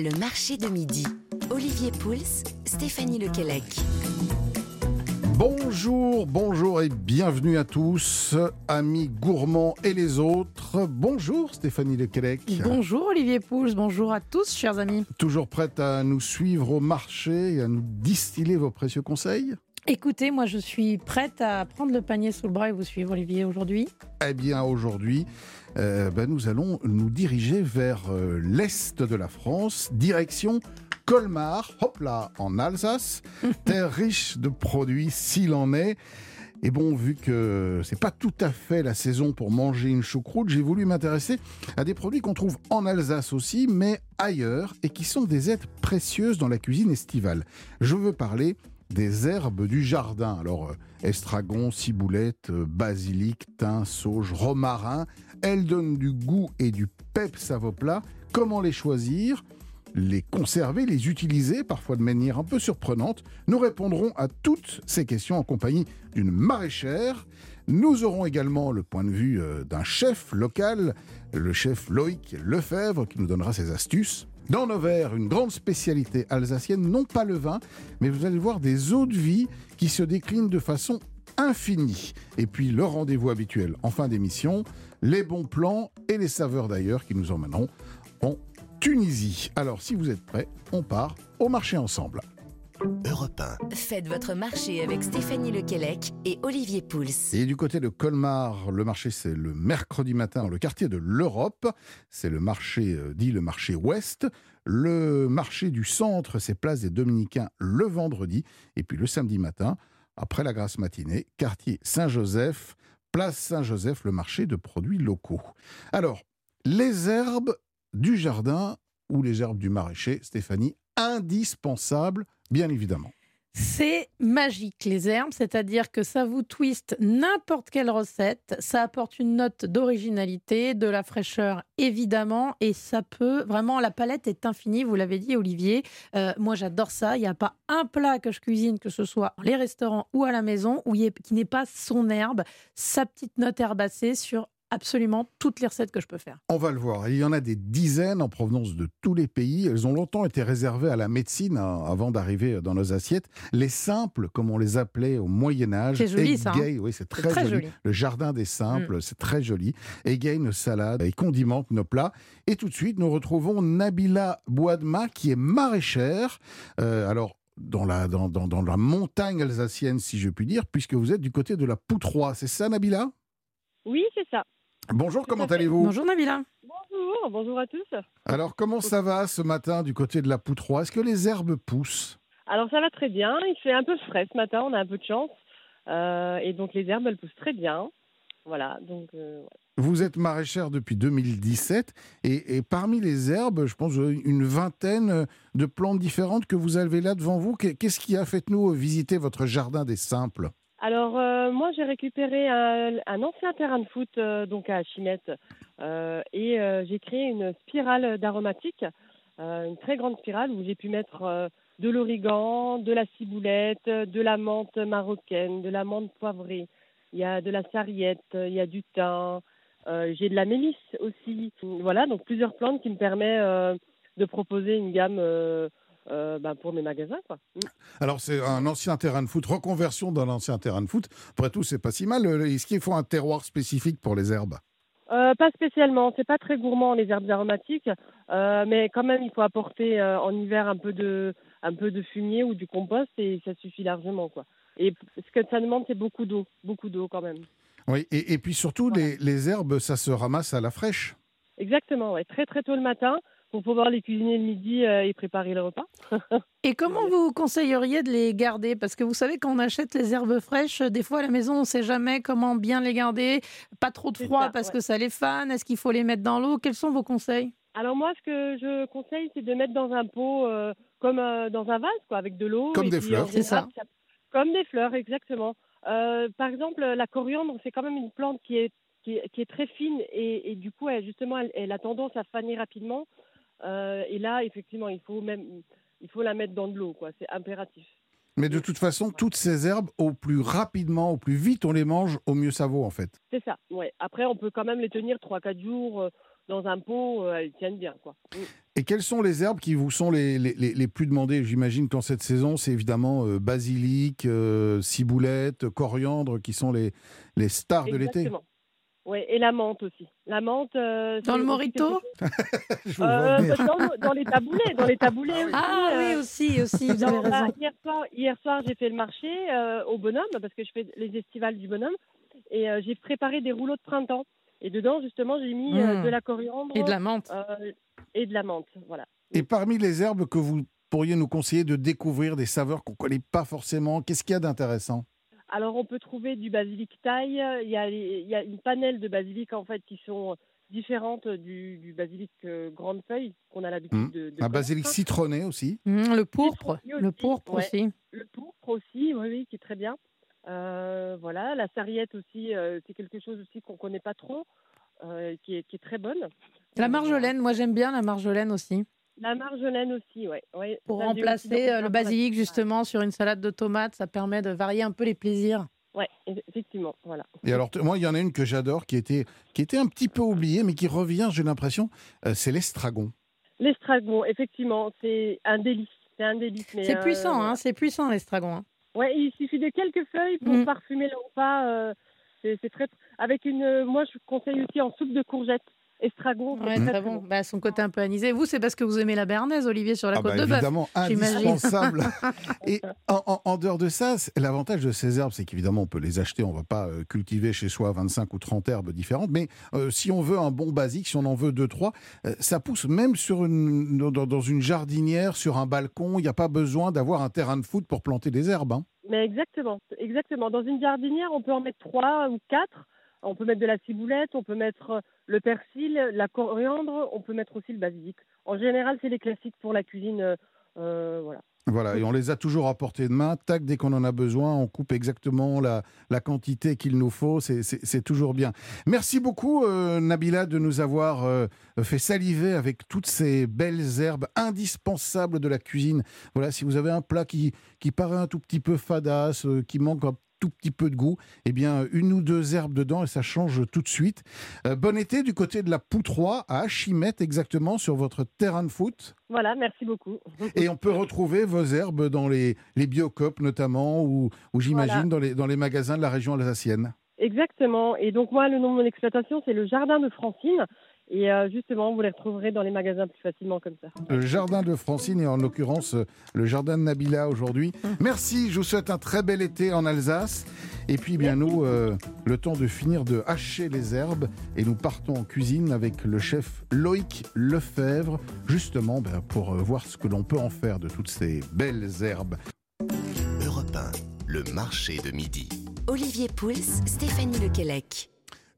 Le marché de midi. Olivier Pouls, Stéphanie Lequelec. Bonjour, bonjour et bienvenue à tous, amis gourmands et les autres. Bonjour Stéphanie Lequelec. Bonjour Olivier Pouls, bonjour à tous chers amis. Toujours prête à nous suivre au marché et à nous distiller vos précieux conseils? Écoutez, moi je suis prête à prendre le panier sous le bras et vous suivre Olivier aujourd'hui. Eh bien aujourd'hui, euh, ben, nous allons nous diriger vers euh, l'est de la France, direction Colmar, hop là, en Alsace, terre riche de produits s'il en est. Et bon, vu que c'est pas tout à fait la saison pour manger une choucroute, j'ai voulu m'intéresser à des produits qu'on trouve en Alsace aussi, mais ailleurs, et qui sont des aides précieuses dans la cuisine estivale. Je veux parler des herbes du jardin. Alors, euh, estragon, ciboulette, euh, basilic, thym, sauge, romarin, elles donnent du goût et du peps à vos plats. Comment les choisir? Les conserver, les utiliser, parfois de manière un peu surprenante. Nous répondrons à toutes ces questions en compagnie d'une maraîchère. Nous aurons également le point de vue euh, d'un chef local, le chef Loïc Lefebvre, qui nous donnera ses astuces. Dans nos verres, une grande spécialité alsacienne, non pas le vin, mais vous allez voir des eaux de vie qui se déclinent de façon infinie. Et puis le rendez-vous habituel en fin d'émission, les bons plans et les saveurs d'ailleurs qui nous emmèneront en Tunisie. Alors si vous êtes prêts, on part au marché ensemble. Europe Faites votre marché avec Stéphanie Lequelec et Olivier Pouls. Et du côté de Colmar, le marché c'est le mercredi matin dans le quartier de l'Europe. C'est le marché euh, dit le marché ouest. Le marché du centre, c'est place des Dominicains le vendredi. Et puis le samedi matin, après la grasse matinée, quartier Saint-Joseph, place Saint-Joseph, le marché de produits locaux. Alors, les herbes du jardin ou les herbes du maraîcher, Stéphanie, indispensables, bien évidemment. C'est magique les herbes, c'est-à-dire que ça vous twiste n'importe quelle recette, ça apporte une note d'originalité, de la fraîcheur évidemment, et ça peut vraiment, la palette est infinie, vous l'avez dit Olivier, Euh, moi j'adore ça, il n'y a pas un plat que je cuisine, que ce soit dans les restaurants ou à la maison, qui n'ait pas son herbe, sa petite note herbacée sur absolument toutes les recettes que je peux faire. On va le voir. Il y en a des dizaines en provenance de tous les pays. Elles ont longtemps été réservées à la médecine hein, avant d'arriver dans nos assiettes. Les simples, comme on les appelait au Moyen Âge. C'est joli, ça, hein oui, c'est très, très joli. joli. Le jardin des simples, c'est très joli. Égayent nos salades et condimentent nos plats. Et tout de suite, nous retrouvons Nabila Bouadma, qui est maraîchère. Euh, alors, dans la, dans, dans- dans la montagne alsacienne, si je puis dire, puisque vous êtes du côté de la Poutroie. C'est ça, Nabila? Oui, c'est ça. Bonjour, comment allez-vous Bonjour Nabila. Bonjour, bonjour à tous. Alors, comment ça va ce matin du côté de la Poutroie Est-ce que les herbes poussent? Alors ça va très bien, il fait un peu frais ce matin, on a un peu de chance. Euh, et donc les herbes, elles poussent très bien. Voilà, donc euh, ouais. Vous êtes maraîchère depuis 2017 et, et parmi les herbes, je pense une vingtaine de plantes différentes que vous avez là devant vous. Qu'est- Qu'est-ce qui a fait nous visiter votre jardin des simples? Alors euh, moi j'ai récupéré un, un ancien terrain de foot euh, donc à Chimette euh, et euh, j'ai créé une spirale d'aromatique, euh, une très grande spirale où j'ai pu mettre euh, de l'origan, de la ciboulette, de la menthe marocaine, de la menthe poivrée. Il y a de la sarriette, il y a du thym, j'ai de la mélisse aussi. Voilà, donc plusieurs plantes qui me permettent de proposer une gamme euh, ben, pour mes magasins. Quoi. Mm. Alors c'est un ancien terrain de foot, reconversion d'un ancien terrain de foot. Après tout, c'est pas si mal. Euh, Est-ce qu'il faut un terroir spécifique pour les herbes? Euh, pas spécialement, c'est pas très gourmand les herbes aromatiques, euh, mais quand même il faut apporter en hiver un peu de un peu de fumier ou du compost et ça suffit largement quoi. Et ce que ça demande c'est beaucoup d'eau, beaucoup d'eau quand même. Oui, et, et puis surtout, Voilà. les, les herbes, ça se ramasse à la fraîche. Exactement, ouais, très très tôt le matin pour pouvoir les cuisiner le midi euh, et préparer le repas. Et comment vous conseilleriez de les garder? Parce que vous savez, quand on achète les herbes fraîches, des fois à la maison, on ne sait jamais comment bien les garder. Pas trop de froid ça, parce ouais. que ça les fane. Est-ce qu'il faut les mettre dans l'eau? Quels sont vos conseils? Alors moi ce que je conseille c'est de mettre dans un pot euh, comme euh, dans un vase quoi avec de l'eau. Comme et des puis, fleurs. C'est ça- Comme des fleurs exactement. Euh, par exemple la coriandre c'est quand même une plante qui est qui est, qui est très fine et, et du coup, elle, justement, elle, elle a tendance à faner rapidement. Euh, et là, effectivement, il faut même, il faut la mettre dans de l'eau, quoi. C'est impératif. Mais de toute façon, toutes ces herbes, au plus rapidement, au plus vite on les mange, au mieux ça vaut en fait. C'est ça. Ouais. Après, on peut quand même les tenir 3-4 jours euh, dans un pot. euh, elles tiennent bien, quoi. Mm. Et quelles sont les herbes qui vous sont les, les, les plus demandées? J'imagine qu'en cette saison, c'est évidemment euh, basilic, euh, ciboulette, coriandre qui sont les, les stars de l'été. Oui, et la menthe aussi. La menthe. euh, Dans le morito Euh, dans, dans les taboulés, dans les taboulés aussi. Ah euh, oui, aussi, aussi, vous avez Non, bah, raison. hier soir, hier soir j'ai fait le marché euh, au bonhomme parce que je fais les estivales du bonhomme et euh, j'ai préparé des rouleaux de printemps. Et dedans, justement, j'ai mis euh, Mm. de la coriandre Et de la menthe. euh, et de la menthe. Voilà. Et parmi les herbes que vous pourriez nous conseiller de découvrir des saveurs qu'on ne connaît pas forcément, qu'est-ce qu'il y a d'intéressant? Alors, on peut trouver du basilic taille. Il y a, il y a une panelle de basilic en fait qui sont différentes du, du basilic euh, grande feuille qu'on a l'habitude Mm. de, de Un connaître. basilic citronné aussi. Le pourpre, aussi, le pourpre ouais. aussi. Le pourpre aussi, oui, oui, qui est très bien. Euh, voilà, la sarriette aussi, euh, c'est quelque chose aussi qu'on connaît pas trop, euh, qui, est, qui est très bonne. La marjolaine, moi j'aime bien la marjolaine aussi. La marjolaine aussi, ouais. ouais. Pour Ça, j'ai aussi remplacer euh, le basilic justement sur une salade de tomates, ça permet de varier un peu les plaisirs. Ouais, eff- effectivement, voilà. Et alors, moi, il y en a une que j'adore qui était, qui était un petit peu oubliée, mais qui revient, j'ai l'impression, euh, c'est l'estragon. L'estragon, effectivement, c'est un délice. C'est un délice. C'est euh, puissant, hein, c'est puissant l'estragon. hein. Ouais, il suffit de quelques feuilles pour Mm. parfumer le repas. euh, c'est très. Avec une, euh, moi, je conseille aussi en soupe de courgettes. Estragon, Ouais, très, bon. Bah, son côté un peu anisé. Vous, c'est parce que vous aimez la béarnaise, Olivier, sur la Ah côte bah, de bœuf. évidemment, indispensable. Et en, en- en dehors de ça, l'avantage de ces herbes, c'est qu'évidemment, on peut les acheter. On ne va pas euh, cultiver chez soi 25 ou 30 herbes différentes. Mais euh, si on veut un bon basique, si on en veut deux, trois, euh, ça pousse même sur une, dans, dans une jardinière, sur un balcon. Il n'y a pas besoin d'avoir un terrain de foot pour planter des herbes. hein. Mais exactement, exactement. Dans une jardinière, on peut en mettre trois ou quatre. On peut mettre de la ciboulette, on peut mettre euh, le persil, la coriandre, on peut mettre aussi le basilic. En général, c'est les classiques pour la cuisine. euh, euh, voilà. Voilà, et on les a toujours à portée de main. Tac, dès qu'on en a besoin, on coupe exactement la, la quantité qu'il nous faut. C'est- toujours bien. Merci beaucoup, Nabila, de nous avoir fait saliver avec toutes ces belles herbes indispensables de la cuisine. Voilà, si vous avez un plat qui, qui paraît un tout petit peu fadasse, qui manque un tout petit peu de goût, eh bien, une ou deux herbes dedans et ça change tout de suite. Euh, bon été du côté de la Poutroie, à Achimette, exactement, sur votre terrain de foot. Voilà, merci beaucoup. Et on peut retrouver vos herbes dans les, les biocopes notamment, ou, ou j'imagine Voilà. dans, les, dans les magasins de la région alsacienne. Exactement. Et donc moi, le nom de mon exploitation, c'est le Jardin de Francine. Et euh, justement, vous les retrouverez dans les magasins plus facilement comme ça. Le jardin de Francine et en l'occurrence le jardin de Nabila aujourd'hui. Merci, je vous souhaite un très bel été en Alsace. Et puis bien nous, euh, le temps de finir de hacher les herbes et nous partons en cuisine avec le chef Loïc Lefebvre, justement ben, pour euh, voir ce que l'on peut en faire de toutes ces belles herbes. Europe 1, le marché de midi. Olivier Pouls, Stéphanie Lequelec.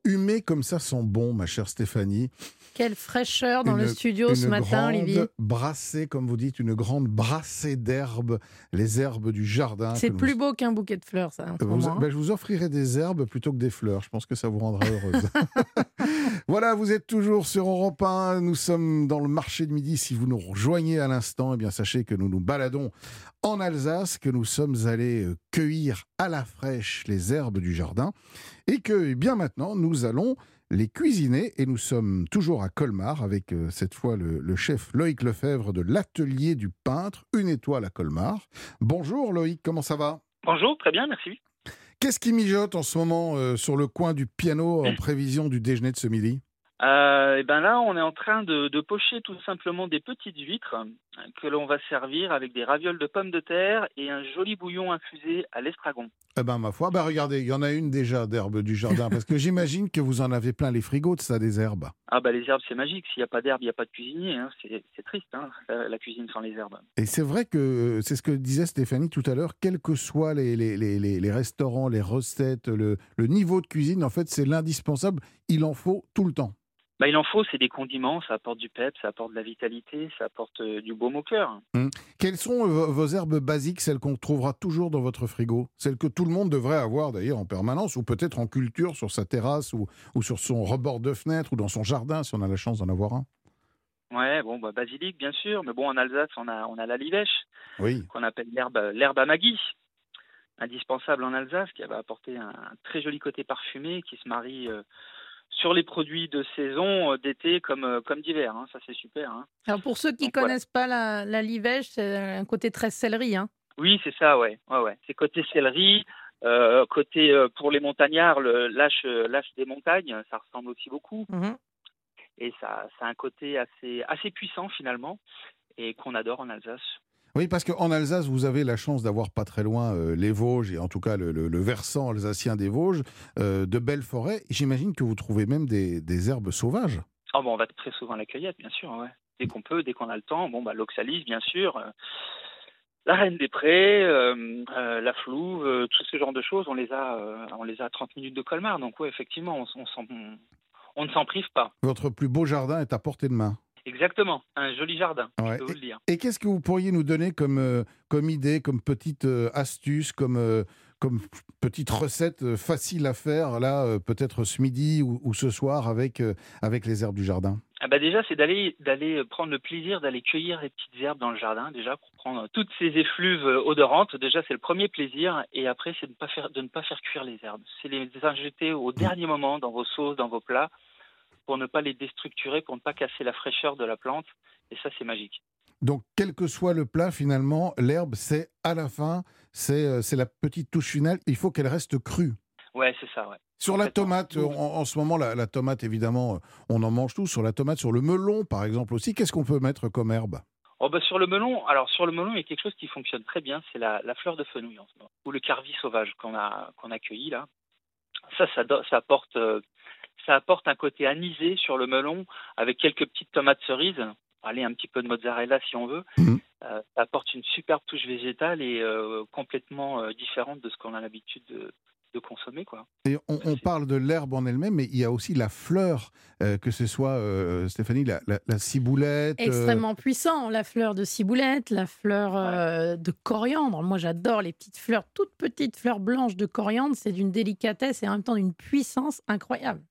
Humés comme ça sont bons, ma chère Stéphanie. Quelle fraîcheur dans Une- le studio ce matin, Olivier. brassée, comme vous dites, une grande brassée d'herbes, les herbes du jardin. C'est nous- plus beau qu'un bouquet de fleurs, ça. en ce Vous- moment, hein. ben, je vous offrirai des herbes plutôt que des fleurs. Je pense que ça vous rendra heureuse. voilà, vous êtes toujours sur Europe 1. Nous sommes dans le marché de midi. Si vous nous rejoignez à l'instant, eh bien sachez que nous nous baladons en Alsace, que nous sommes allés euh, cueillir à la fraîche les herbes du jardin et que eh bien maintenant nous allons les cuisiner et nous sommes toujours à Colmar avec euh, cette fois le, le chef Loïc Lefebvre de l'atelier du peintre, une étoile à Colmar. Bonjour Loïc, comment ça va? Bonjour, très bien, merci. Qu'est-ce qui mijote en ce moment euh, sur le coin du piano en prévision du déjeuner de ce midi? Euh, et ben là, on est en train de, de pocher tout simplement des petites huîtres euh, que l'on va servir avec des ravioles de pommes de terre et un joli bouillon infusé à l'estragon. Eh ben ma foi, bah regardez, il y en a une déjà d'herbes du jardin, parce que j'imagine que vous en avez plein les frigos de ça, des herbes. Ah bah les herbes, c'est magique. S'il n'y a pas d'herbes, il n'y a pas de cuisinier. hein. C'est triste, hein, la, la cuisine sans les herbes. Et c'est vrai que euh, c'est ce que disait Stéphanie tout à l'heure, quels que soient les, les, les, les- les restaurants, les recettes, le, le niveau de cuisine, en fait, c'est l'indispensable, il en faut tout le temps. Bah, il en faut, c'est des condiments, ça apporte du pep, ça apporte de la vitalité, ça apporte euh, du baume au cœur. Quelles sont euh, vos herbes basiques, celles qu'on trouvera toujours dans votre frigo? Celles que tout le monde devrait avoir d'ailleurs en permanence, ou peut-être en culture sur sa terrasse, ou, ou sur son rebord de fenêtre, ou dans son jardin, si on a la chance d'en avoir un? Ouais, bon, bah, basilic, bien sûr, mais bon, en Alsace, on a, on a la livèche, Oui. qu'on appelle l'herbe l'herbe à Magui, indispensable en Alsace, qui va apporter un très joli côté parfumé, qui se marie euh, sur les produits de saison, d'été comme, comme d'hiver. Hein. Ça, c'est super. Hein. Alors, pour ceux qui ne connaissent pas la, la livège, c'est un côté très céleri. Hein. Oui, c'est ça, ouais. ouais, ouais. C'est côté céleri. Euh, côté euh, pour les montagnards, le lâche, lâche des montagnes, ça ressemble aussi beaucoup. Mmh et ça, ça a un côté assez, assez puissant finalement et qu'on adore en Alsace. Oui, parce qu'en Alsace, vous avez la chance d'avoir pas très loin euh, les Vosges, et en tout cas le, le, versant alsacien des Vosges, de belles forêts. J'imagine que vous trouvez même des, des herbes sauvages. Oh, bon, on va très souvent à la cueillette, bien sûr. Ouais. Dès qu'on peut, dès qu'on a le temps. Bon, bah, l'oxalis, bien sûr la Reine des Prés, euh, euh, la Flouve, euh, tout ce genre de choses, on les a, on les a à 30 minutes de Colmar. Donc oui, effectivement, on, on, ne s'en prive pas. Votre plus beau jardin est à portée de main. Exactement, un joli jardin, je peux vous le dire. Et, qu'est-ce que vous pourriez nous donner comme, comme idée, comme petite astuce, comme, comme petite recette facile à faire, là, peut-être ce midi ou, ou, ce soir avec, avec les herbes du jardin? Ah bah déjà, c'est d'aller d'aller prendre le plaisir d'aller cueillir les petites herbes dans le jardin, déjà pour prendre toutes ces effluves odorantes. Déjà, c'est le premier plaisir, et après, c'est de ne pas faire de ne pas faire cuire les herbes. C'est les injecter au dernier moment dans vos sauces, dans vos plats, pour ne pas les déstructurer, pour ne pas casser la fraîcheur de la plante. Et ça, c'est magique. Donc, quel que soit le plat, finalement, l'herbe, c'est à la fin, c'est euh, la petite touche finale. Il faut qu'elle reste crue. Ouais, c'est ça, ouais. Sur la tomate, en, ce moment, la, tomate, évidemment, euh, on en mange tout. Sur la tomate, sur le melon, par exemple aussi, qu'est-ce qu'on peut mettre comme herbe? Oh bah sur le melon, alors sur le melon, il y a quelque chose qui fonctionne très bien, c'est la, fleur de fenouil en ce moment, ou le carvi sauvage qu'on a qu'on a cueilli là. Ça, ça, ça apporte euh, ça apporte un côté anisé sur le melon avec quelques petites tomates cerises, allez un petit peu de mozzarella si on veut. Mmh. Euh, ça apporte une superbe touche végétale et complètement différente de ce qu'on a l'habitude de, de consommer. Quoi. Et on, parle de l'herbe en elle-même, mais il y a aussi la fleur, euh, que ce soit, euh, Stéphanie, la, ciboulette. Euh, Extrêmement puissant, la fleur de ciboulette, la fleur de coriandre. Moi, j'adore les petites fleurs, toutes petites fleurs blanches de coriandre. C'est d'une délicatesse et en même temps d'une puissance incroyable.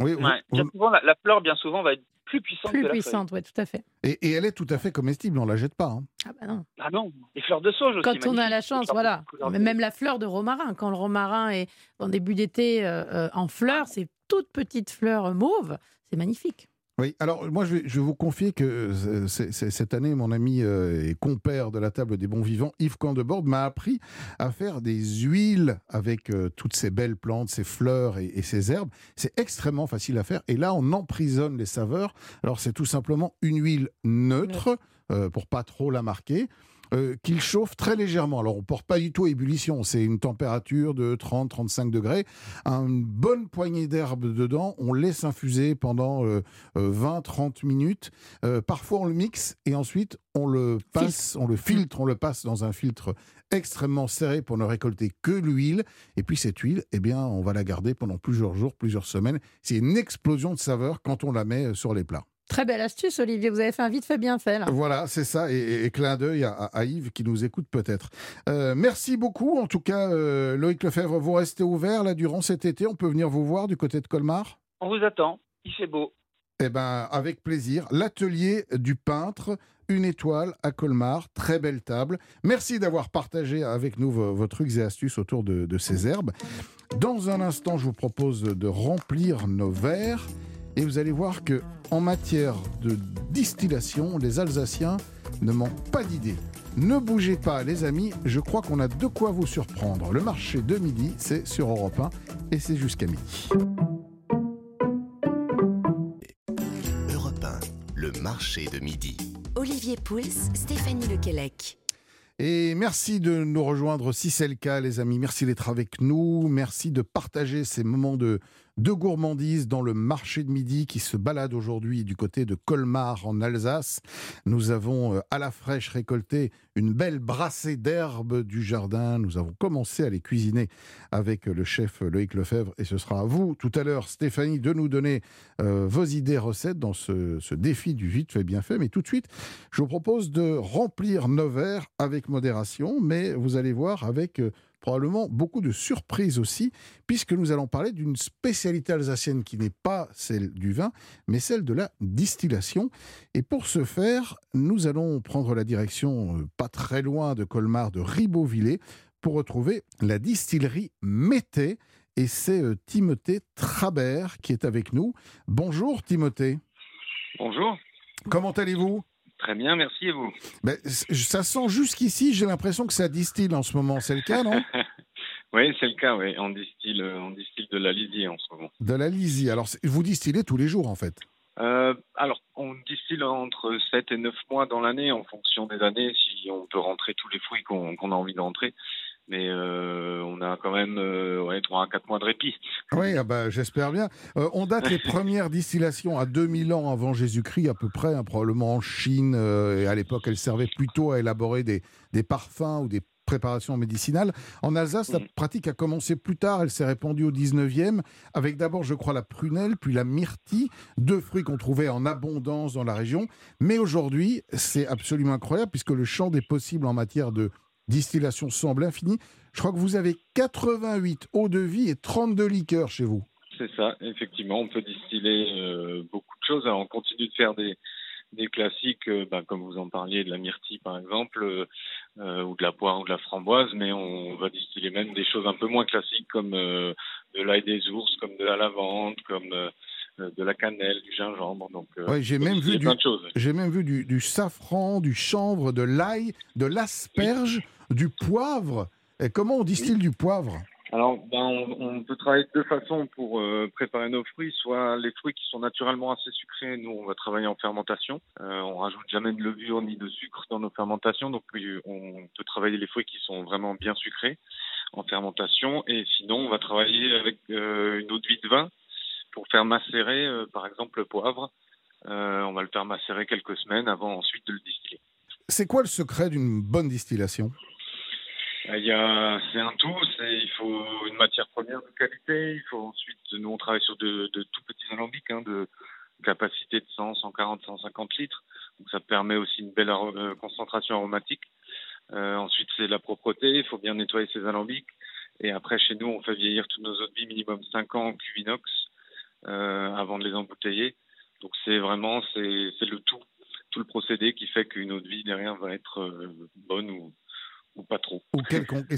Oui, la, fleur, bien souvent, va être plus puissante plus que puissante, oui, tout à fait. Et, elle est tout à fait comestible, on la jette pas. Hein. Ah bah non. Ah non, les fleurs de sauge aussi. Quand on a la chance, voilà. Même la fleur de romarin, quand le romarin est en début d'été euh, euh, en fleurs, c'est toute petite fleur mauve, c'est magnifique. Oui, alors moi je vais, vous confier que euh, cette année, mon ami euh, et compère de la table des bons vivants, Yves Candebord, m'a appris à faire des huiles avec euh, toutes ces belles plantes, ces fleurs et, ces herbes. C'est extrêmement facile à faire et là on emprisonne les saveurs. Alors c'est tout simplement une huile neutre pour pas trop la marquer. Euh, qu'il chauffe très légèrement. Alors, on ne porte pas du tout à ébullition, c'est une température de 30-35 degrés. Une bonne poignée d'herbe dedans, on laisse infuser pendant 20-30 euh, euh, minutes. parfois, on le mixe et ensuite, on le passe, on le filtre, on le passe dans un filtre extrêmement serré pour ne récolter que l'huile. Et puis cette huile, eh bien, on va la garder pendant plusieurs jours, plusieurs semaines. C'est une explosion de saveur quand on la met sur les plats. Très belle astuce, Olivier. Vous avez fait un vite fait bien fait. Là. Voilà, c'est ça. Et, clin d'œil à, Yves qui nous écoute peut-être. Euh, merci beaucoup. En tout cas, euh, Loïc Lefebvre, vous restez ouvert là durant cet été. On peut venir vous voir du côté de Colmar? On vous attend. Il fait beau. Eh bien, avec plaisir. L'atelier du peintre, une étoile à Colmar, très belle table. Merci d'avoir partagé avec nous vos, trucs et astuces autour de, de ces herbes. Dans un instant, je vous propose de remplir nos verres. Et vous allez voir que en matière de distillation, les Alsaciens ne manquent pas d'idées. Ne bougez pas, les amis, je crois qu'on a de quoi vous surprendre. Le marché de midi, c'est sur Europe 1 et c'est jusqu'à midi. Europe 1, le marché de midi. Olivier Pouls, Stéphanie Lequelec. Et merci de nous rejoindre si c'est le cas, les amis. Merci d'être avec nous. Merci de partager ces moments de, de gourmandise dans le marché de midi qui se balade aujourd'hui du côté de Colmar en Alsace. Nous avons euh, à la fraîche récolté une belle brassée d'herbes du jardin. Nous avons commencé à les cuisiner avec le chef Loïc Lefebvre et ce sera à vous tout à l'heure, Stéphanie, de nous donner euh, vos idées recettes dans ce, défi du vite fait bien fait. Mais tout de suite, je vous propose de remplir nos verres avec modération, mais vous allez voir avec euh, probablement beaucoup de surprises aussi, puisque nous allons parler d'une spécialité alsacienne qui n'est pas celle du vin, mais celle de la distillation. Et pour ce faire, nous allons prendre la direction, euh, pas très loin de Colmar, de Ribeauvillé, pour retrouver la distillerie Mété. et c'est euh, Timothée Trabert qui est avec nous. Bonjour Timothée. Bonjour. Comment allez-vous? Très bien, merci et vous ben, Ça sent jusqu'ici, j'ai l'impression que ça distille en ce moment, c'est le cas, non Oui, c'est le cas, oui. On distille, on distille de la lisie en ce moment. De la lisie. Alors, vous distillez tous les jours, en fait euh, alors, on distille entre 7 et 9 mois dans l'année en fonction des années, si on peut rentrer tous les fruits qu'on a envie de rentrer. Mais euh, on a quand même euh, ouais, 3 à 4 mois de répit. Oui, ah bah, j'espère bien. on date les premières distillations à 2000 ans avant Jésus-Christ à peu près, hein, probablement en Chine. et à l'époque, elles servaient plutôt à élaborer des, des parfums ou des préparation médicinale. En Alsace, la pratique a commencé plus tard, elle s'est répandue au 19e, avec d'abord, je crois, la prunelle, puis la myrtille, deux fruits qu'on trouvait en abondance dans la région. Mais aujourd'hui, c'est absolument incroyable, puisque le champ des possibles en matière de distillation semble infini. Je crois que vous avez 88 eaux de vie et 32 liqueurs chez vous. C'est ça, effectivement, on peut distiller euh, beaucoup de choses. On continue de faire des, classiques, euh, ben, comme vous en parliez, de la myrtille par exemple, euh, ou de la poire ou de la framboise, mais on va distiller même des choses un peu moins classiques comme de l'ail des ours, comme de la lavande, comme de la cannelle, du gingembre. Donc, j'ai même, vu du, j'ai même vu du, safran, du chanvre, de l'ail, de l'asperge, du poivre. Et comment on distille du poivre? Alors, ben, on, peut travailler de deux façons pour euh, préparer nos fruits. Soit les fruits qui sont naturellement assez sucrés, nous, on va travailler en fermentation. Euh, on rajoute jamais de levure ni de sucre dans nos fermentations, donc on peut travailler les fruits qui sont vraiment bien sucrés en fermentation. Et sinon, on va travailler avec euh, une eau de vie de vin pour faire macérer, euh, par exemple, le poivre. on va le faire macérer quelques semaines avant ensuite de le distiller. C'est quoi le secret d'une bonne distillation? Euh, c'est un tout. Il faut une matière première de qualité. Il faut ensuite, nous on travaille sur de, de tout petits alambics, hein, de capacité de 100, 140, 150 litres. Donc ça permet aussi une belle euh, concentration aromatique. Euh, ensuite, c'est la propreté. Il faut bien nettoyer ses alambics. Et après, chez nous, on fait vieillir tous nos eaux de vie minimum 5 ans en cuvinox euh, avant de les embouteiller. Donc c'est vraiment c'est, c'est le tout, tout le procédé qui fait qu'une eau de vie derrière va être euh, bonne ou, ou pas trop.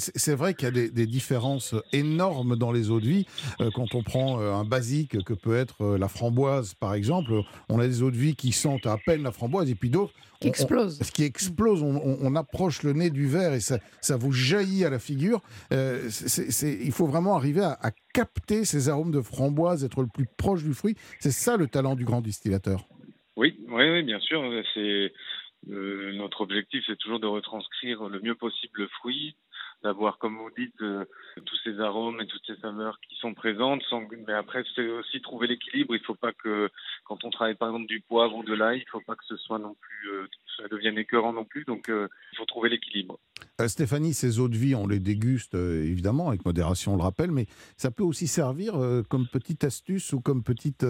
C'est vrai qu'il y a des, différences énormes dans les eaux de vie. Euh, quand on prend euh, un basique que peut être euh, la framboise, par exemple, on a des eaux de vie qui sentent à peine la framboise et puis d'autres qui explosent. Ce qui explose, on, approche le nez du verre et ça, ça vous jaillit à la figure. il faut vraiment arriver à, à capter ces arômes de framboise, être le plus proche du fruit. C'est ça le talent du grand distillateur. Oui, oui, oui, bien sûr. C'est notre objectif, c'est toujours de retranscrire le mieux possible le fruit, d'avoir, comme vous dites, euh, tous ces arômes et toutes ces saveurs qui sont présentes. Mais après, c'est aussi trouver l'équilibre. Il ne faut pas que, quand on travaille par exemple du poivre ou de l'ail, il ne faut pas que ce soit non plus, euh, ça devienne écœurant non plus. Donc, euh, il faut trouver l'équilibre. Stéphanie, ces eaux de vie, on les déguste évidemment avec modération, on le rappelle, mais ça peut aussi servir comme petite astuce ou comme petite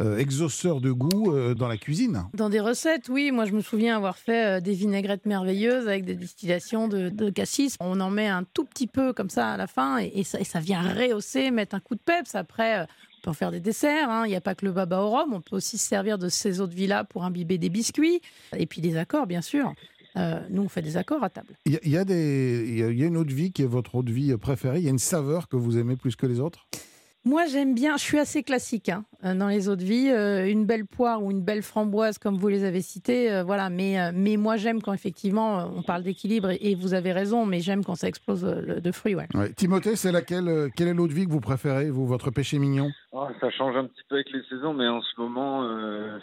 exauceur de goût dans la cuisine. Dans des recettes, oui. Moi, je me souviens avoir fait des vinaigrettes merveilleuses avec des distillations de, de cassis. On en met un tout petit peu comme ça à la fin et, ça, vient rehausser, mettre un coup de peps. Après, euh, on peut en faire des desserts. Hein. Il n'y a pas que le baba au rhum. On peut aussi se servir de ces eaux de vie-là pour imbiber des biscuits et puis des accords, bien sûr. Euh, nous, on fait des accords à table. Il y, a, des, il y a une eau de vie qui est votre eau de vie préférée? Il y a une saveur que vous aimez plus que les autres? Moi, j'aime bien, je suis assez classique hein, euh, dans les eaux de vie. Euh, une belle poire ou une belle framboise, comme vous les avez citées, euh, voilà. Mais, mais moi, j'aime quand effectivement on parle d'équilibre et, vous avez raison, mais j'aime quand ça explose de fruits. Ouais. Timothée, c'est laquelle Quelle est l'eau de vie que vous préférez, vous, votre péché mignon? Ah, Ça change un petit peu avec les saisons, mais en ce moment,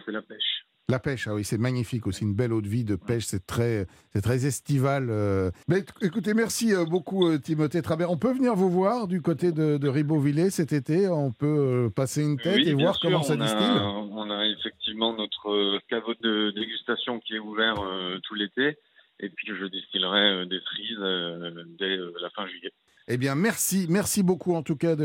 c'est la pêche. La pêche, ah oui, c'est magnifique aussi, une belle eau de vie de pêche, c'est très, c'est très estival. Euh. Mais écoutez, merci euh, beaucoup euh, Timothée Trabert. On peut venir vous voir du côté de, de Ribeauvillé cet été, on peut passer une tête et voir comment ça distille? On a effectivement notre caveau de dégustation qui est ouvert tout l'été, et puis je distillerai des cerises dès la fin juillet. Eh bien, merci, merci beaucoup en tout cas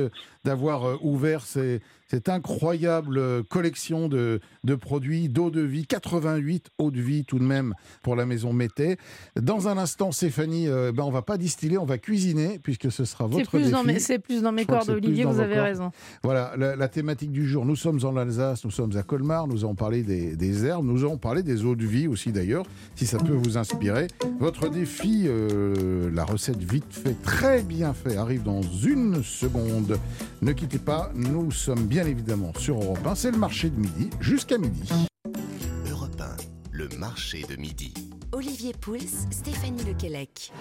d'avoir ouvert ces, cette incroyable collection de, de produits d'eau de vie, 88 eau de vie tout de même pour la maison Mété. Dans un instant, Stéphanie, euh, ben on va pas distiller, on va cuisiner puisque ce sera votre plus défi. dans mes- C'est plus dans mes cordes, Olivier, vous avez raison. Voilà, la, la thématique du jour. Nous sommes en Alsace, nous sommes à Colmar, nous avons parlé des, des herbes, nous avons parlé des eaux de vie aussi d'ailleurs, si ça peut vous inspirer. Votre défi, euh, la recette vite fait, très bien fait, arrive dans une seconde. Ne quittez pas, nous sommes bien évidemment sur Europe 1, c'est le marché de midi, jusqu'à midi. Europe 1, le marché de midi. Olivier Pouls, Stéphanie Lequelec.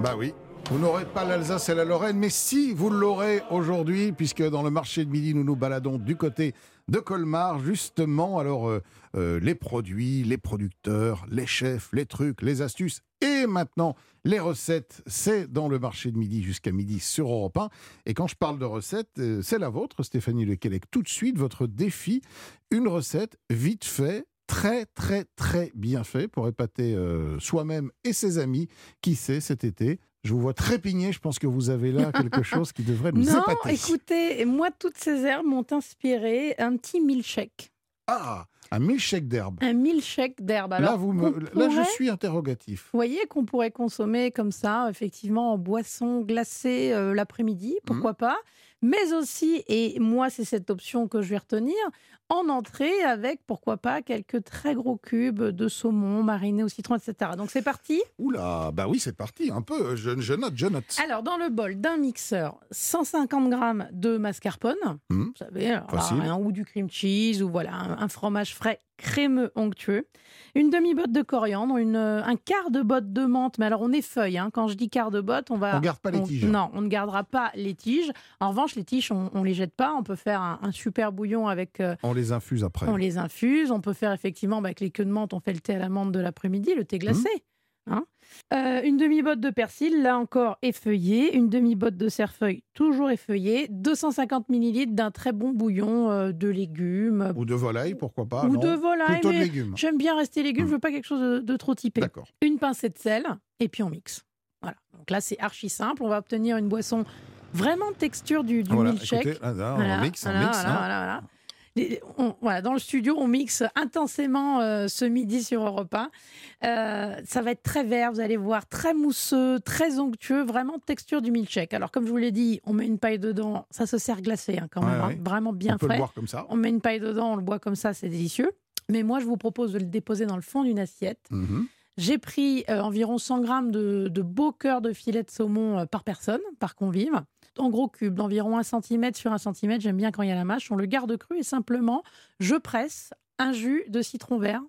Bah oui. Vous n'aurez pas l'Alsace et la Lorraine, mais si vous l'aurez aujourd'hui, puisque dans le marché de midi, nous nous baladons du côté de Colmar, justement. Alors, euh, euh, les produits, les producteurs, les chefs, les trucs, les astuces, et maintenant les recettes, c'est dans le marché de midi jusqu'à midi sur Europe 1. Et quand je parle de recettes, euh, c'est la vôtre, Stéphanie Lequelec. Tout de suite, votre défi, une recette vite fait, très très très bien fait pour épater euh, soi-même et ses amis. Qui sait cet été Je vous vois trépigner. Je pense que vous avez là quelque chose qui devrait nous Non, épater. écoutez, moi, toutes ces herbes m'ont inspiré un petit milkshake. Ah, un milkshake d'herbe. Un milkshake d'herbe. Là, vous me... là, je suis interrogatif. Vous voyez qu'on pourrait consommer comme ça, effectivement, en boisson glacée euh, l'après-midi, Mhm. pourquoi pas. Mais aussi, et moi, c'est cette option que je vais retenir, en entrée avec, pourquoi pas, quelques très gros cubes de saumon mariné au citron, etc. Donc c'est parti? Oula, bah oui, c'est parti, un peu. Je, je note, je note. Alors, dans le bol d'un mixeur, 150 grammes de mascarpone, Mhm. vous savez, alors, un- ou du cream cheese, ou voilà, un, un fromage frais crémeux onctueux, une demi-botte de coriandre, une, euh, un quart de botte de menthe, mais alors on effeuille, hein. quand je dis quart de botte, on va... On garde pas les on- tiges. Non, on ne gardera pas les tiges. En revanche, les tiges, on ne les jette pas, on peut faire un, un super bouillon avec... euh, On les infuse après. on les infuse, on peut faire effectivement bah, avec les queues de menthe, on fait le thé à la menthe de l'après-midi, le thé glacé. hein. Euh, une demi-botte de persil, là encore effeuillé, une demi-botte de cerfeuil, toujours effeuillé, 250 millilitres d'un très bon bouillon euh, de légumes Ou de volaille, pourquoi pas ou non de volaille, Plutôt de mais légumes. j'aime bien rester légumes, Mm. je veux pas quelque chose de, de trop typé. D'accord. Une pincée de sel et puis on mixe. Voilà. Donc là c'est archi simple, on va obtenir une boisson vraiment texture du, du Voilà, milkshake. écoutez, là, là, Voilà, on mixe, on voilà, mixe. voilà, hein. Voilà, voilà. Les- on- voilà, dans le studio, on mixe intensément euh, ce midi sur Europe 1. Euh, ça va être très vert, vous allez voir, très mousseux, très onctueux, vraiment texture du milkshake. Alors, comme je vous l'ai dit, on met une paille dedans, ça se sert glacé hein, quand Ouais, même, hein, vraiment bien on peut frais. le boire comme ça. On met une paille dedans, on le boit comme ça, c'est délicieux. Mais moi, je vous propose de le déposer dans le fond d'une assiette. Mhm. J'ai pris euh, environ 100 grammes de, de beaux cœurs de filet de saumon euh, par personne, par convive. En gros cubes, d'environ 1 cm sur 1 cm. J'aime bien quand il y a la mâche. On le garde cru et simplement, je presse un jus de citron vert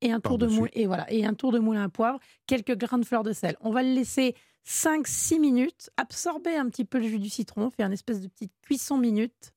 et un, tour de moule, et, voilà, et un tour de moulin à poivre, quelques grains de fleur de sel. On va le laisser 5-6 minutes, absorber un petit peu le jus du citron, faire une espèce de petite cuisson minute.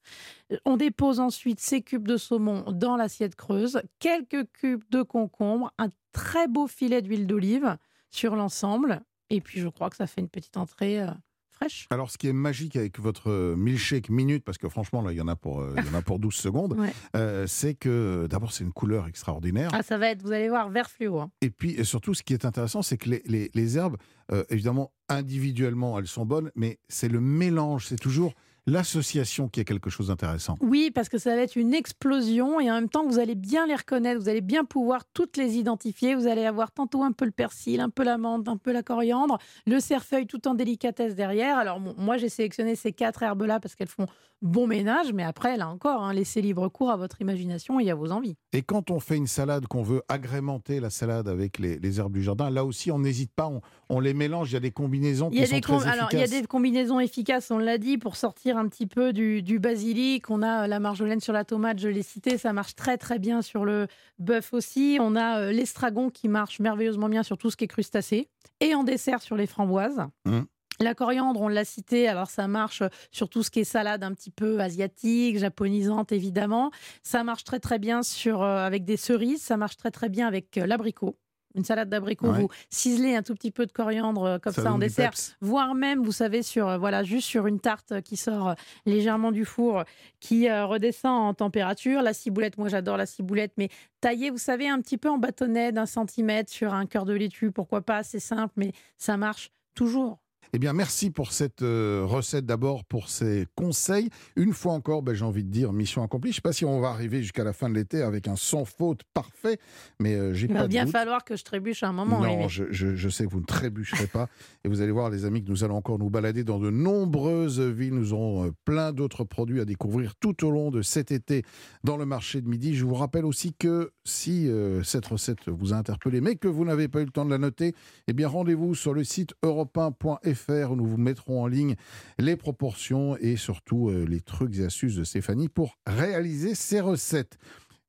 On dépose ensuite ces cubes de saumon dans l'assiette creuse, quelques cubes de concombre, un très beau filet d'huile d'olive sur l'ensemble. Et puis je crois que ça fait une petite entrée euh, fraîche. Alors, ce qui est magique avec votre euh, milkshake minute, parce que franchement, là, il y en a pour, euh, il y en a pour 12 secondes, Ouais. euh, c'est que d'abord, c'est une couleur extraordinaire. Ah, ça va être, vous allez voir, vert fluo. hein. Et puis, et surtout, ce qui est intéressant, c'est que les, les- les herbes, euh, évidemment, individuellement, elles sont bonnes, mais c'est le mélange, c'est toujours l'association qui est quelque chose d'intéressant. Oui, parce que ça va être une explosion et en même temps, vous allez bien les reconnaître, vous allez bien pouvoir toutes les identifier. Vous allez avoir tantôt un peu le persil, un peu la menthe, un peu la coriandre, le cerfeuil tout en délicatesse derrière. Alors, bon, moi, j'ai sélectionné ces quatre herbes-là parce qu'elles font bon ménage, mais après, là encore, hein, laissez libre cours à votre imagination et à vos envies. Et quand on fait une salade, qu'on veut agrémenter la salade avec les, les herbes du jardin, là aussi, on n'hésite pas, on, on les mélange, il y a des combinaisons Il y, qui sont très efficaces. alors, il y a des combinaisons efficaces, on l'a dit, pour sortir un petit peu du, du basilic. On a euh, la marjolaine sur la tomate, je l'ai cité, ça marche très très bien sur le bœuf aussi. On a euh, l'estragon qui marche merveilleusement bien sur tout ce qui est crustacé. Et en dessert sur les framboises. Mmh. La coriandre, on l'a cité, alors ça marche sur tout ce qui est salade un petit peu asiatique, japonisante évidemment. Ça marche très très bien sur, euh, avec des cerises, ça marche très très bien avec euh, l'abricot. Une salade d'abricot, Ouais. vous ciselez un tout petit peu de coriandre euh, comme ça, en dessert voire même, vous savez, sur euh, voilà, juste sur une tarte qui sort euh, légèrement du four, qui euh, redescend en température. La ciboulette, moi j'adore la ciboulette, mais taillée, vous savez, un petit peu en bâtonnet d'un centimètre sur un cœur de laitue, pourquoi pas, c'est simple, mais ça marche toujours. Eh bien, merci pour cette euh, recette d'abord, pour ces conseils. Une fois encore, ben, j'ai envie de dire mission accomplie. Je ne sais pas si on va arriver jusqu'à la fin de l'été avec un sans faute parfait, mais euh, j'ai Il pas va de bien doute. falloir que je trébuche à un moment. Non, je, je- je sais que vous ne trébucherez pas. Et vous allez voir, les amis, que nous allons encore nous balader dans de nombreuses villes. Nous aurons euh, plein d'autres produits à découvrir tout au long de cet été dans le marché de midi. Je vous rappelle aussi que si euh, cette recette vous a interpellé, mais que vous n'avez pas eu le temps de la noter, eh bien, rendez-vous sur le site europe1.fr où nous vous mettrons en ligne les proportions et surtout euh, les trucs et astuces de Stéphanie pour réaliser ces recettes.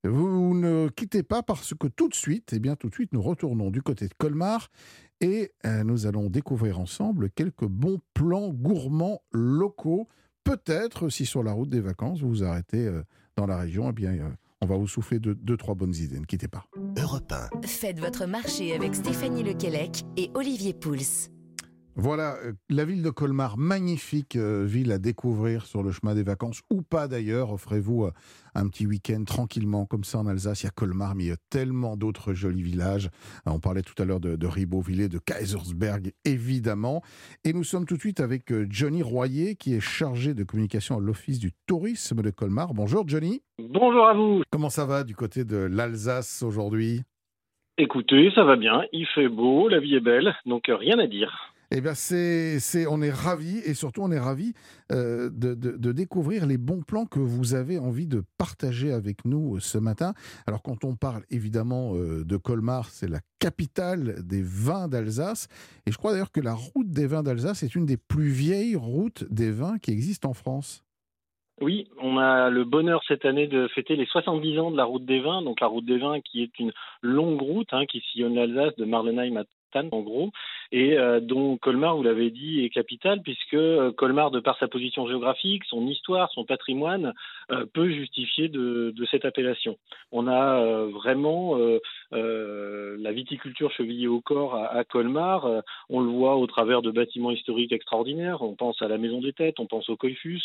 Vous ne quittez pas parce que tout de suite, eh bien tout de suite, nous retournons du côté de Colmar et euh, nous allons découvrir ensemble quelques bons plans gourmands locaux. Peut-être, si sur la route des vacances, vous vous arrêtez euh, dans la région, eh bien, on va vous souffler de deux, trois bonnes idées. Ne quittez pas. Europe 1. Faites votre marché avec Stéphanie Lequelec et Olivier Pouls. Voilà, euh, la ville de Colmar, magnifique euh, ville à découvrir sur le chemin des vacances, ou pas d'ailleurs. Offrez-vous euh, un petit week-end tranquillement, comme ça en Alsace. Il y a Colmar, mais il y a tellement d'autres jolis villages. On parlait tout à l'heure de, de Ribeauvillé, de Kaisersberg, évidemment. Et nous sommes tout de suite avec Johnny Royer, qui est chargé de communication à l'Office du tourisme de Colmar. Bonjour Johnny. Bonjour à vous. Comment ça va du côté de l'Alsace aujourd'hui? Écoutez, ça va bien, il fait beau, la vie est belle, donc rien à dire. Eh bien, c'est, c'est, on est ravis et surtout on est ravis euh, de, de- découvrir les bons plans que vous avez envie de partager avec nous euh, ce matin. Alors, quand on parle évidemment euh, de Colmar, c'est la capitale des vins d'Alsace. Et je crois d'ailleurs que la route des vins d'Alsace est une des plus vieilles routes des vins qui existent en France. Oui, on a le bonheur cette année de fêter les 70 ans de la route des vins, donc la route des vins qui est une longue route hein, qui sillonne l'Alsace de Marlenheim à Tann en gros, et euh, dont Colmar, vous l'avez dit, est capitale puisque euh, Colmar, de par sa position géographique, son histoire, son patrimoine, euh, peut justifier de, cette appellation. On a vraiment la viticulture chevillée au corps à, Colmar. On le voit au travers de bâtiments historiques extraordinaires. On pense à la Maison des Têtes, on pense au Coiffus.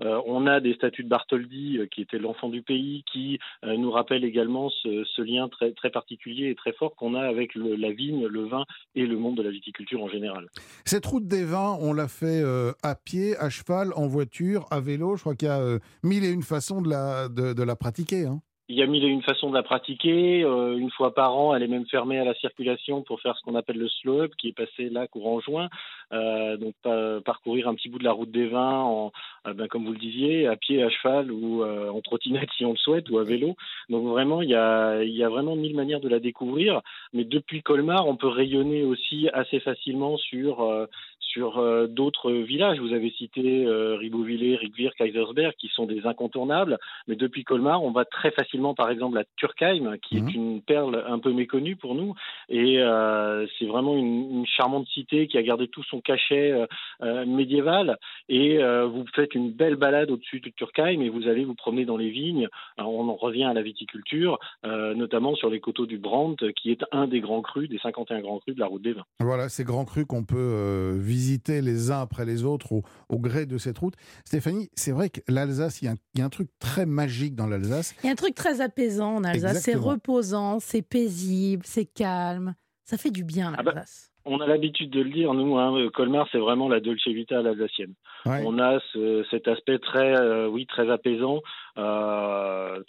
On a des statues de Bartholdi, qui était l'enfant du pays, qui nous rappellent également ce, lien très, particulier et très fort qu'on a avec la vigne, le vin et le monde de la viticulture en général. Cette route des vins, on l'a fait euh, à pied, à cheval, en voiture, à vélo. Je crois qu'il y a euh, mille et une façons de la, pratiquer. hein. Il y a mille et une façons de la pratiquer. Euh, une fois par an, elle est même fermée à la circulation pour faire ce qu'on appelle le slow up, qui est passé là courant juin. Euh, donc pa- parcourir un petit bout de la route des vins, euh, ben, comme vous le disiez, à pied, à cheval ou en trottinette si on le souhaite, ou à vélo. Donc vraiment, il y a, vraiment mille manières de la découvrir. Mais depuis Colmar, on peut rayonner aussi assez facilement sur sur euh, d'autres villages. Vous avez cité euh, Ribeauvillé, Rigvir, Kaisersberg, qui sont des incontournables. Mais depuis Colmar, on va très facilement, par exemple, à Turkheim, qui Mhm. est une perle un peu méconnue pour nous. Et euh, c'est vraiment une, une charmante cité qui a gardé tout son cachet euh, médiéval. Et vous faites une belle balade au-dessus de Turkheim et vous allez vous promener dans les vignes. Alors, on en revient à la viticulture, notamment sur les coteaux du Brandt, qui est un des grands crus, des 51 grands crus de la route des vins. Voilà, ces grands crus qu'on peut euh, visiter les uns après les autres au, au gré de cette route. Stéphanie, c'est vrai que l'Alsace, il y, a un- il y a un truc très magique dans l'Alsace. Il y a un truc très apaisant en Alsace. C'est reposant, c'est paisible, c'est calme. Ça fait du bien, Ah bah, l'Alsace. On a l'habitude de le dire, nous, hein, Colmar, c'est vraiment la Dolce Vita alsacienne. Ouais. On a ce- cet aspect très, euh, oui, très apaisant. Euh,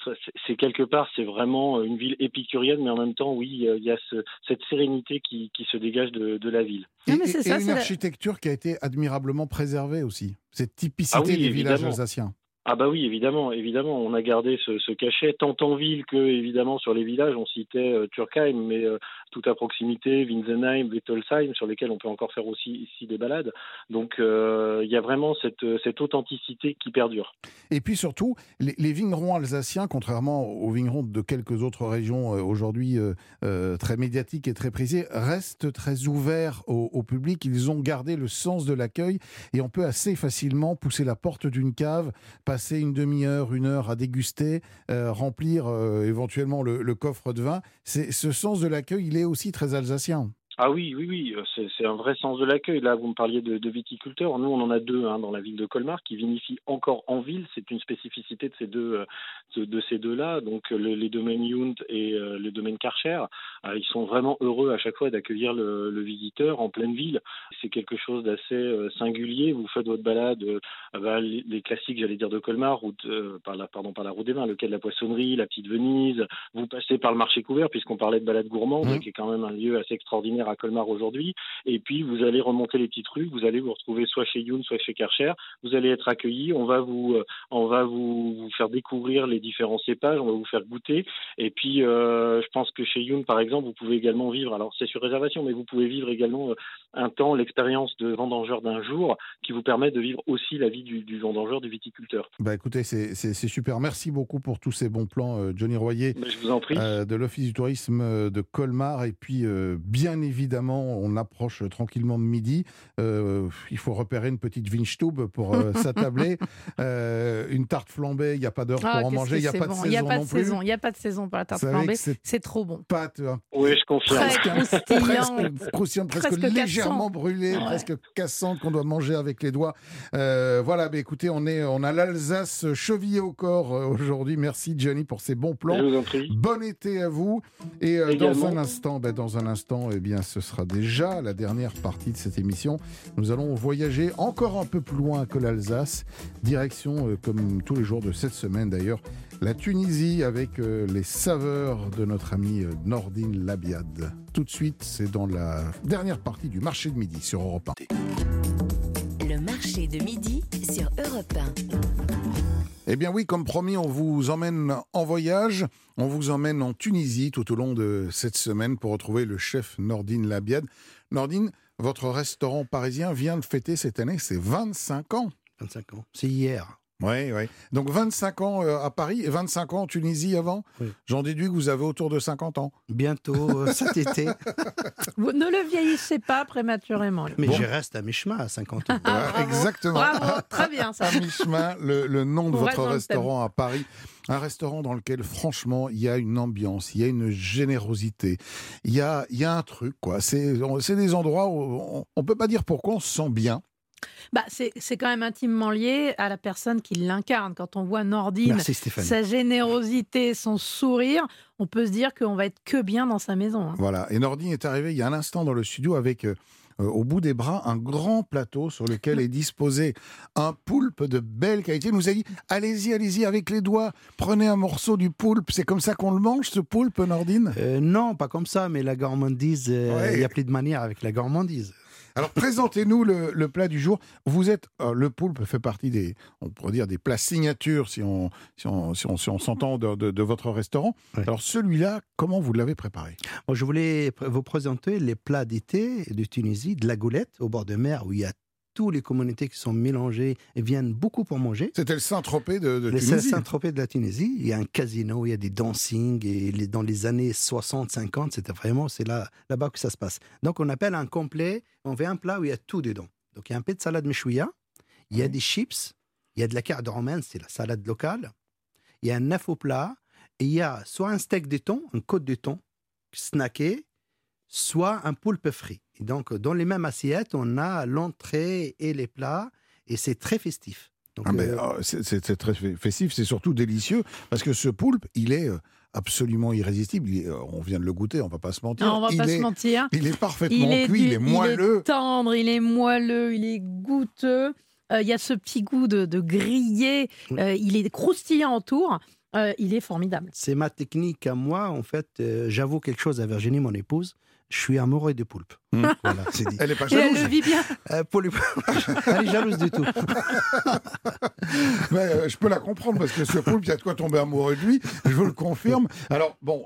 c'est- quelque part, c'est vraiment une ville épicurienne, mais en même temps, oui, il y a ce- cette sérénité qui, qui se dégage de, de la ville. Et, Non, mais c'est et- et ça, une la- architecture qui a été admirablement préservée aussi. Cette typicité Ah oui, des villages alsaciens. Ah bah oui, évidemment, évidemment, on a gardé ce, cachet tant en ville que évidemment sur les villages. On citait euh, Turkheim, mais euh, tout à proximité, Winsenheim, Wittelsheim, sur lesquels on peut encore faire aussi ici des balades. Donc euh, il y a vraiment cette, cette authenticité qui perdure. Et puis surtout, les, vignerons alsaciens, contrairement aux vignerons de quelques autres régions euh, aujourd'hui euh, euh, très médiatiques et très prisées, restent très ouverts au public. Ils ont gardé le sens de l'accueil et on peut assez facilement pousser la porte d'une cave, passer une demi-heure, une heure à déguster, euh, remplir euh, éventuellement le, le coffre de vin. C'est ce sens de l'accueil, il est aussi très alsacien. Ah oui, oui, oui, euh, c'est un vrai sens de l'accueil. Là, vous me parliez de, viticulteurs. Nous, on en a deux hein, dans la ville de Colmar qui vinifient encore en ville. C'est une spécificité de ces deux, euh, de, ces deux-là. Donc, les domaines Yount et euh, le domaine Karcher, ils sont vraiment heureux à chaque fois d'accueillir le, visiteur en pleine ville. C'est quelque chose d'assez singulier. Vous faites votre balade, bah, les, classiques, j'allais dire, de Colmar, route, par la, pardon, par la route des vins, le quai de la Poissonnerie, la Petite Venise. Vous passez par le marché couvert, puisqu'on parlait de balade gourmande, mmh. qui est quand même un lieu assez extraordinaire à Colmar aujourd'hui. Et puis, vous allez remonter les petites rues, vous allez vous retrouver soit chez Youn, soit chez Karcher. Vous allez être accueillis. On va vous, euh, on va vous, vous, faire découvrir les différents cépages. On va vous faire goûter. Et puis, euh, je pense que chez Youn, par exemple, vous pouvez également vivre. Alors, c'est sur réservation, mais vous pouvez vivre également euh, un temps l'expérience de vendangeur d'un jour qui vous permet de vivre aussi la vie du, du vendangeur, du viticulteur. Bah écoutez, c'est super. Merci beaucoup pour tous ces bons plans, Johnny Royer. je vous en prie. de l'Office du tourisme de Colmar. Et puis, bien évidemment, on approche tranquillement de midi. Euh, il faut repérer une petite Winstube pour euh, s'attabler. Euh, une tarte flambée, il n'y a pas d'heure pour ah, en manger. Il n'y a, pas de saison. Il n'y a pas de saison. Il n'y a pas de saison pour la tarte flambée. C'est trop bon. Pâte. Hein. Oui, je confirme. Presque croustillante. presque, légèrement brûlée, presque cassante qu'on doit manger avec les doigts. voilà, mais écoutez, on, est, on a l'Alsace chevillée au corps aujourd'hui. Merci Johnny pour ces bons plans. Je vous en prie. Bon été à vous. Et dans un instant, ben, dans un instant, eh bien, ce sera déjà la dernière partie de cette émission. Nous allons voyager encore un peu plus loin que l'Alsace, direction, euh, comme tous les jours de cette semaine d'ailleurs, la Tunisie avec euh, les saveurs de notre ami euh, Nordine Labiad. Tout de suite, c'est dans la dernière partie du marché de midi sur Europe 1. Le marché de midi sur Europe 1. Eh bien oui, comme promis, on vous emmène en voyage, on vous emmène en Tunisie tout au long de cette semaine pour retrouver le chef Nordine Labiad. Nordine, votre restaurant parisien vient de fêter cette année ses 25 ans. 25 ans, c'est hier. Oui, oui. Donc 25 ans euh, à Paris et 25 ans en Tunisie avant. J'en déduis que vous avez autour de 50 ans. Bientôt euh, cet été. Vous ne le vieillissez pas prématurément. Mais je reste à mi-chemin à 50 ans. Ah, exactement. Bravo, très bien ça. mi-chemin, le, nom de votre restaurant à Paris. Un restaurant dans lequel, franchement, il y a une ambiance, il y a une générosité, il y a, il y a un truc, quoi. C'est des endroits où on ne peut pas dire pourquoi on se sent bien. Bah, c'est quand même intimement lié à la personne qui l'incarne. Quand on voit Nordine, sa générosité, son sourire, on peut se dire qu'on va être que bien dans sa maison. Hein. Voilà. Et Nordine est arrivé il y a un instant dans le studio avec. Euh, euh, au bout des bras un grand plateau sur lequel est disposé un poulpe de belle qualité. Il nous a dit allez-y, allez-y avec les doigts, prenez un morceau du poulpe. C'est comme ça qu'on le mange, ce poulpe, Nordine? Euh, Non, pas comme ça, mais la gourmandise, il y a plus de manière avec la gourmandise. Alors présentez-nous le, plat du jour. Vous êtes euh, le poulpe fait partie des, on pourrait dire des plats signatures si on si on si on, s'entend de, votre restaurant. Alors celui-là, comment vous l'avez préparé? Je voulais vous présenter les plats d'été de Tunisie, de la goulette au bord de mer où il y a toutes les communautés qui sont mélangées et viennent beaucoup pour manger. C'était le Saint-Tropez de, de Tunisie. Le Saint-Tropez de la Tunisie. Il y a un casino, il y a des dancing et dans les années 60-50, c'était vraiment c'est là là-bas que ça se passe. Donc on appelle un complet. On fait un plat où il y a tout dedans. Donc il y a un peu de salade meshouya, il y a des chips, il y a de la carte romaine, c'est la salade locale. Il y a un œuf au plat et il y a soit un steak de thon, une côte de thon snacké, soit un poulpe frit. Et donc, dans les mêmes assiettes, on a l'entrée et les plats, et c'est très festif. Ah, euh, oh, c'est très festif, c'est surtout délicieux, parce que ce poulpe, il est euh, absolument irrésistible. Euh, on vient de le goûter, on va pas se mentir. Non, on va il pas se mentir. Il est parfaitement cuit, il est moelleux. Il est tendre, il est moelleux, il est goûteux. Il y a ce petit goût de, grillé. il est croustillant autour. il est formidable. C'est ma technique à moi. En fait, j'avoue quelque chose à Virginie, mon épouse je suis amoureux des poulpes. Hmm. Voilà, dit. Elle est pas jalouse. elle le vit bien. Euh, pour elle est jalouse du tout. Mais, euh, je peux la comprendre parce que ce poulpe, il y a de quoi tomber amoureux de lui. Je vous le confirme. Alors bon,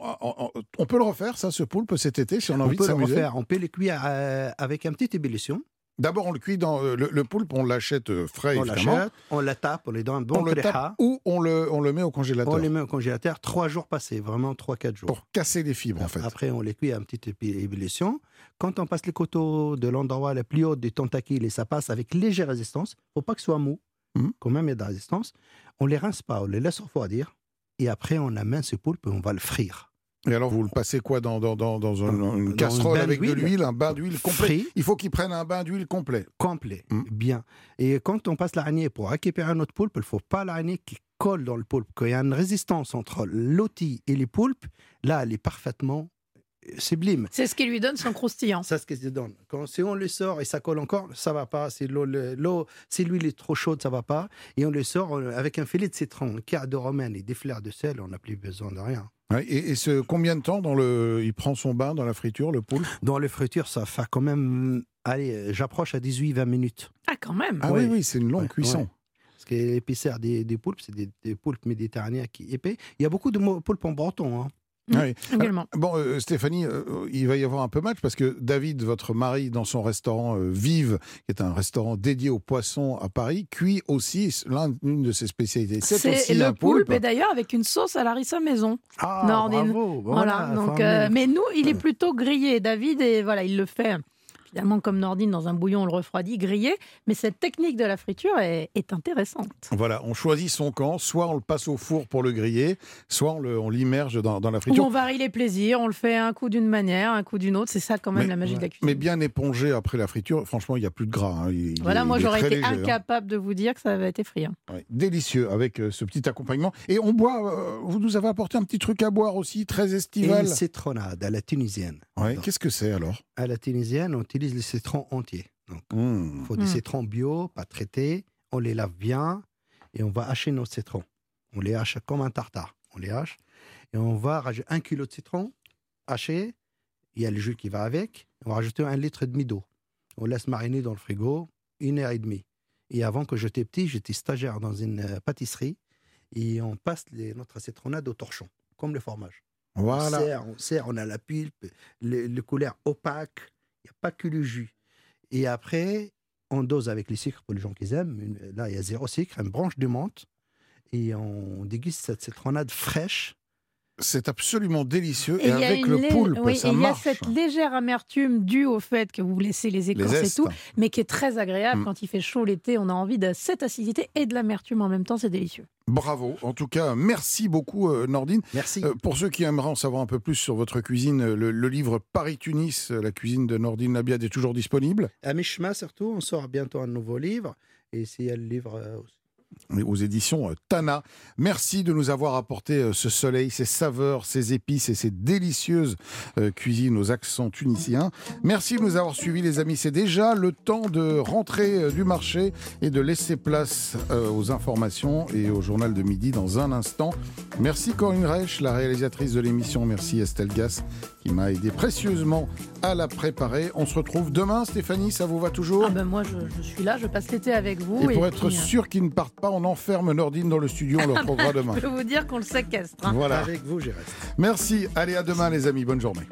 on, peut le refaire, ça, ce poulpe, cet été, si on a envie de s'amuser. On peut le refaire. On peut le cuire euh, avec un petit ébullition. D'abord, on le cuit dans euh, le, poulpe, on l'achète euh, frais, on l'achète, on la tape, on les donne un bon on le tape, ou on le, on le met au congélateur. On les met au congélateur trois jours passés, vraiment trois quatre jours. Pour casser les fibres, en fait. Après, on les cuit à une petite ébullition. Quand on passe les coteaux de l'endroit le plus haut des tentacules et ça passe avec légère résistance, faut pas que ce soit mou, mmh. quand même il y a de la résistance, on les rince pas, on les laisse refroidir et après on amène ce poulpe et on va le frire. Et alors, vous le passez quoi dans, dans, dans, dans un- Dans- une dans casserole avec de l'huile, un bain d'huile complet. Il faut qu'il prenne un bain d'huile complet. complet, Mm. bien. Et quand on passe l'araignée pour récupérer un autre poulpe, il ne faut pas l'araignée qui colle dans le poulpe. Quand il y a une résistance entre l'outil et les poulpes, là, elle est parfaitement euh, sublime. C'est ce qui lui donne son croustillant. Ça, ce qui se donne. Quand, si on le sort et ça colle encore, ça va pas. Si l'eau, le- l'eau, si l'huile est trop chaude, ça va pas. Et on le sort euh, avec un filet de citron, un quart de romaine et des fleurs de sel, on n'a plus besoin de rien. Ouais, et, et ce, combien de temps dans le, il prend son bain dans la friture, le poulpe? Dans les fritures, ça fait quand même. Allez, j'approche à 18-20 minutes. Ah, quand même. Ah Ouais. oui, oui, c'est une longue Ouais, cuisson. ouais. Parce que l'épaisseur des, des poulpes, c'est des, des poulpes méditerranéens qui épais. Il y a beaucoup de poulpes en breton. Hein. Mm. Ouais. Également. Bon, euh, Stéphanie, euh, il va y avoir un peu match parce que David, votre mari, dans son restaurant euh, Vive, qui est un restaurant dédié aux poissons à Paris, cuit aussi l'un- l'une de ses spécialités. C'est le poulpe, et d'ailleurs avec une sauce à la harissa maison. Ah, Nordine. bravo. Voilà, donc, euh, mais nous, il est plutôt grillé. David, et voilà, il le fait finalement comme Nordine dans un bouillon, on le refroidit, grillé. Mais cette technique de la friture est, est intéressante. Voilà, on choisit son camp, soit on le passe au four pour le griller, soit on l'immerge dans, dans la friture. on varie les plaisirs, on le fait un coup d'une manière, un coup d'une autre. C'est ça quand même Mais- la magie de la cuisine. Mais bien épongé après la friture, franchement, il n'y a plus de gras. hein. Il- il voilà, moi j'aurais été léger, hein. incapable de vous dire que ça avait été friand. Ouais, délicieux avec euh, ce petit accompagnement. Et on boit, euh, vous nous avez apporté un petit truc à boire aussi, très estival. une citronnade à la tunisienne. Ouais, Qu'est-ce que c'est alors? à la tunisienne, on utilise les citrons entiers. Donc, Mmh. il faut des Mm. citrons bio, pas traités. On les lave bien et on va hacher nos citrons. On les hache comme un tartare. On les hache et on va rajouter un kilo de citron haché. Il y a le jus qui va avec. On va rajouter un litre et demi d'eau. On laisse mariner dans le frigo une heure et demie. Et avant que j'étais petit, j'étais stagiaire dans une euh, pâtisserie et on passe les- notre citronnade au torchon, comme le fromage. Voilà. On sert, on sert, on a la pulpe, le, le couleur opaque, n'y a pas que le jus. Et après, on dose avec les sucres pour les gens qui aiment. Là, il y a zéro sucre, une branche de menthe. Et on déguste cette citronnade fraîche. C'est absolument délicieux. Et, avec le lé- poulpe, oui, ça et il y a marche. cette légère amertume due au fait que vous laissez les Les écorces et tout, mais qui est très agréable Mm. quand il fait chaud l'été. On a envie de cette acidité et de l'amertume en même temps. C'est délicieux. Bravo. En tout cas, merci beaucoup, euh, Nordine. Merci. Euh, pour ceux qui aimeraient en savoir un peu plus sur votre cuisine, euh, le, le livre Paris-Tunis, la cuisine de Nordine Labiad, est toujours disponible À mi-chemin, surtout, on sort bientôt un nouveau livre. Et s'il y a le livre euh, aussi. Aux éditions euh, Tana. Merci de nous avoir apporté euh, ce soleil, ces saveurs, ces épices et ces délicieuses euh, cuisines aux accents tunisiens. Merci de nous avoir suivis les amis. C'est déjà le temps de rentrer du marché et de laisser place aux informations et au journal de midi dans un instant. Merci Corinne Reich, la réalisatrice de l'émission. Merci Estelle Gas qui m'a aidé précieusement à la préparer. On se retrouve demain. Stéphanie, ça vous va toujours Ah ben moi, je, je suis là, je passe l'été avec vous. Et pour être puis, euh, sûr qu'ils ne partent pas, on enferme Nordine dans le studio. On le retrouvera demain. Je peux vous dire qu'on le séquestre. hein. Voilà. Avec vous, j'y reste. Merci. Allez, à demain, les amis. Bonne journée.